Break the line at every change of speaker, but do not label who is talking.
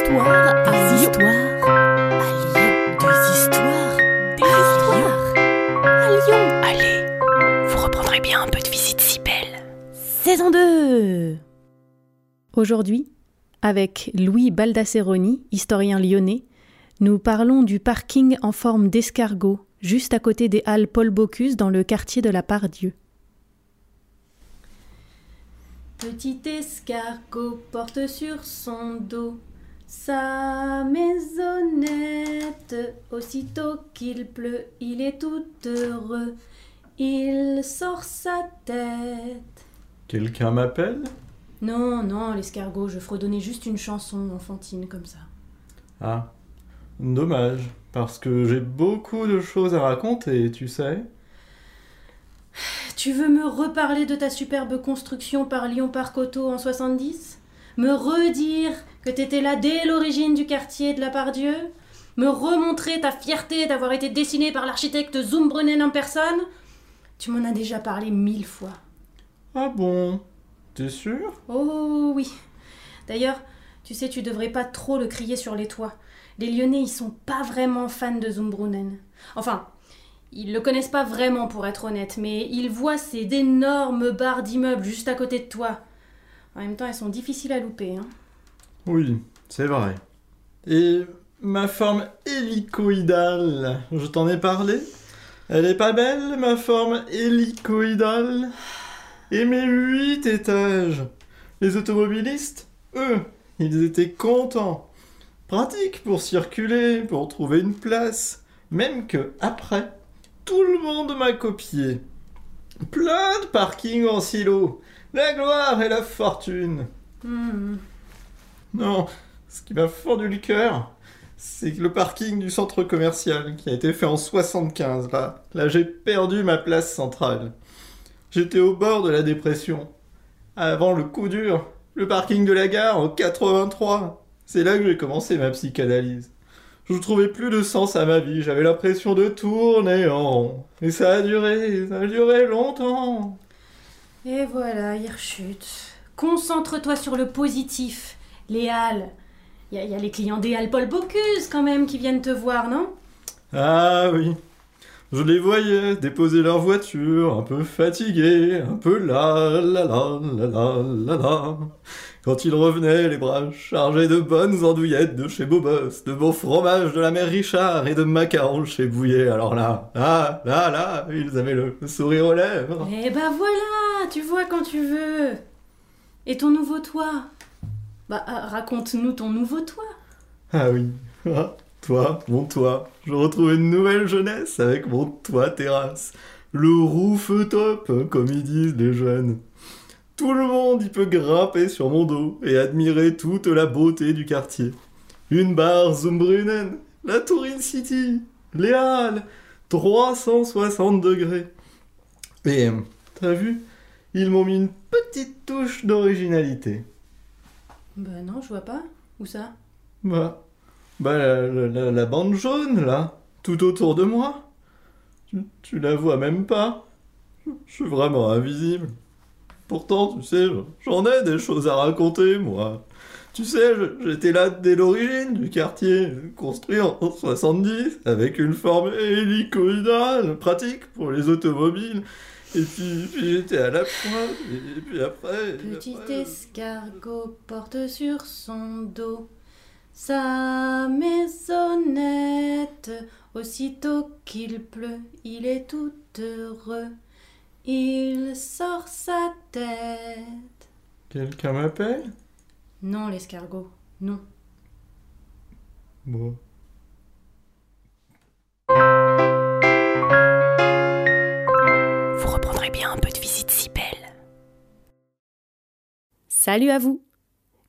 histoires à Lyon. histoires à Lyon. Des histoires, des histoires à Lyon. Allez, vous reprendrez bien un peu de visite si belle.
Saison 2 Aujourd'hui, avec Louis Baldasseroni, historien lyonnais, nous parlons du parking en forme d'escargot, juste à côté des halles Paul Bocuse dans le quartier de la Pardieu. Petit escargot porte sur son dos sa maisonnette. Aussitôt qu'il pleut, il est tout heureux. Il sort sa tête.
Quelqu'un m'appelle?
Non, non, l'escargot, je fredonnais juste une chanson enfantine comme ça.
Ah, dommage, parce que j'ai beaucoup de choses à raconter, tu sais.
Tu veux me reparler de ta superbe construction par Lyon Parc Auto en 70 Me redire que t'étais là dès l'origine du quartier de la Pardieu Me remontrer ta fierté d'avoir été dessinée par l'architecte Zumbrunnen en personne Tu m'en as déjà parlé mille fois.
Ah bon? T'es sûr?
Oh oui. D'ailleurs, tu sais, tu devrais pas trop le crier sur les toits. Les Lyonnais, ils sont pas vraiment fans de Zumbrunnen. Enfin, ils le connaissent pas vraiment pour être honnête, mais ils voient ces énormes barres d'immeubles juste à côté de toi. En même temps, elles sont difficiles à louper. Hein.
Oui, c'est vrai. Et ma forme hélicoïdale, je t'en ai parlé Elle est pas belle, ma forme hélicoïdale Et mes huit étages Les automobilistes, eux, ils étaient contents. Pratique pour circuler, pour trouver une place. Même que après, tout le monde m'a copié. Plein de parkings en silo. La gloire et la fortune. Non, ce qui m'a fendu le cœur, c'est le parking du centre commercial qui a été fait en 75. Là, là j'ai perdu ma place centrale. J'étais au bord de la dépression. Avant le coup dur, le parking de la gare en 83. C'est là que j'ai commencé ma psychanalyse. Je trouvais plus de sens à ma vie, j'avais l'impression de tourner en rond. Et ça a duré, ça a duré longtemps.
Et voilà, il. Concentre-toi sur le positif. Les halles. Il y, a- les clients des Paul Bocuse quand même qui viennent te voir, non?
Ah oui. Je les voyais déposer leur voiture, un peu fatigués, un peu là, là, là, là, là, là, là. Quand ils revenaient, les bras chargés de bonnes andouillettes de chez Bobos, de beaux fromages de la mère Richard et de macarons chez Bouillet. Alors là, là, là, là, ils avaient le, sourire aux lèvres.
Eh ben voilà, tu vois quand tu veux. Et ton nouveau toit Bah, ah, raconte-nous ton nouveau toit.
Ah oui, Ah, toi, mon toit. Je retrouve une nouvelle jeunesse avec mon toit terrasse. Le roof top, hein, comme ils disent les jeunes. Tout le monde y peut grimper sur mon dos et admirer toute la beauté du quartier. Une barre Zumbrunnen, la Tour In City, les Halles, 360 degrés. Et euh, t'as vu, ils m'ont mis une petite touche d'originalité.
Bah non, je vois pas. Où ça?
Bah, bah la, la- la- la bande jaune, là, tout autour de moi. Tu, tu la vois même pas. Je suis vraiment invisible. Pourtant, tu sais, j'en ai des choses à raconter, moi. Tu sais, j'étais là dès l'origine du quartier, construit en 70, avec une forme hélicoïdale, pratique pour les automobiles. Et puis, puis j'étais à la pointe, et, et puis après...
Petit
après-
escargot porte sur son dos sa maisonnette. Aussitôt qu'il pleut, il est tout heureux. Il sort sa tête.
Quelqu'un m'appelle?
Non, l'escargot, non.
Bon.
Vous reprendrez bien un peu de visite si belle.
Salut à vous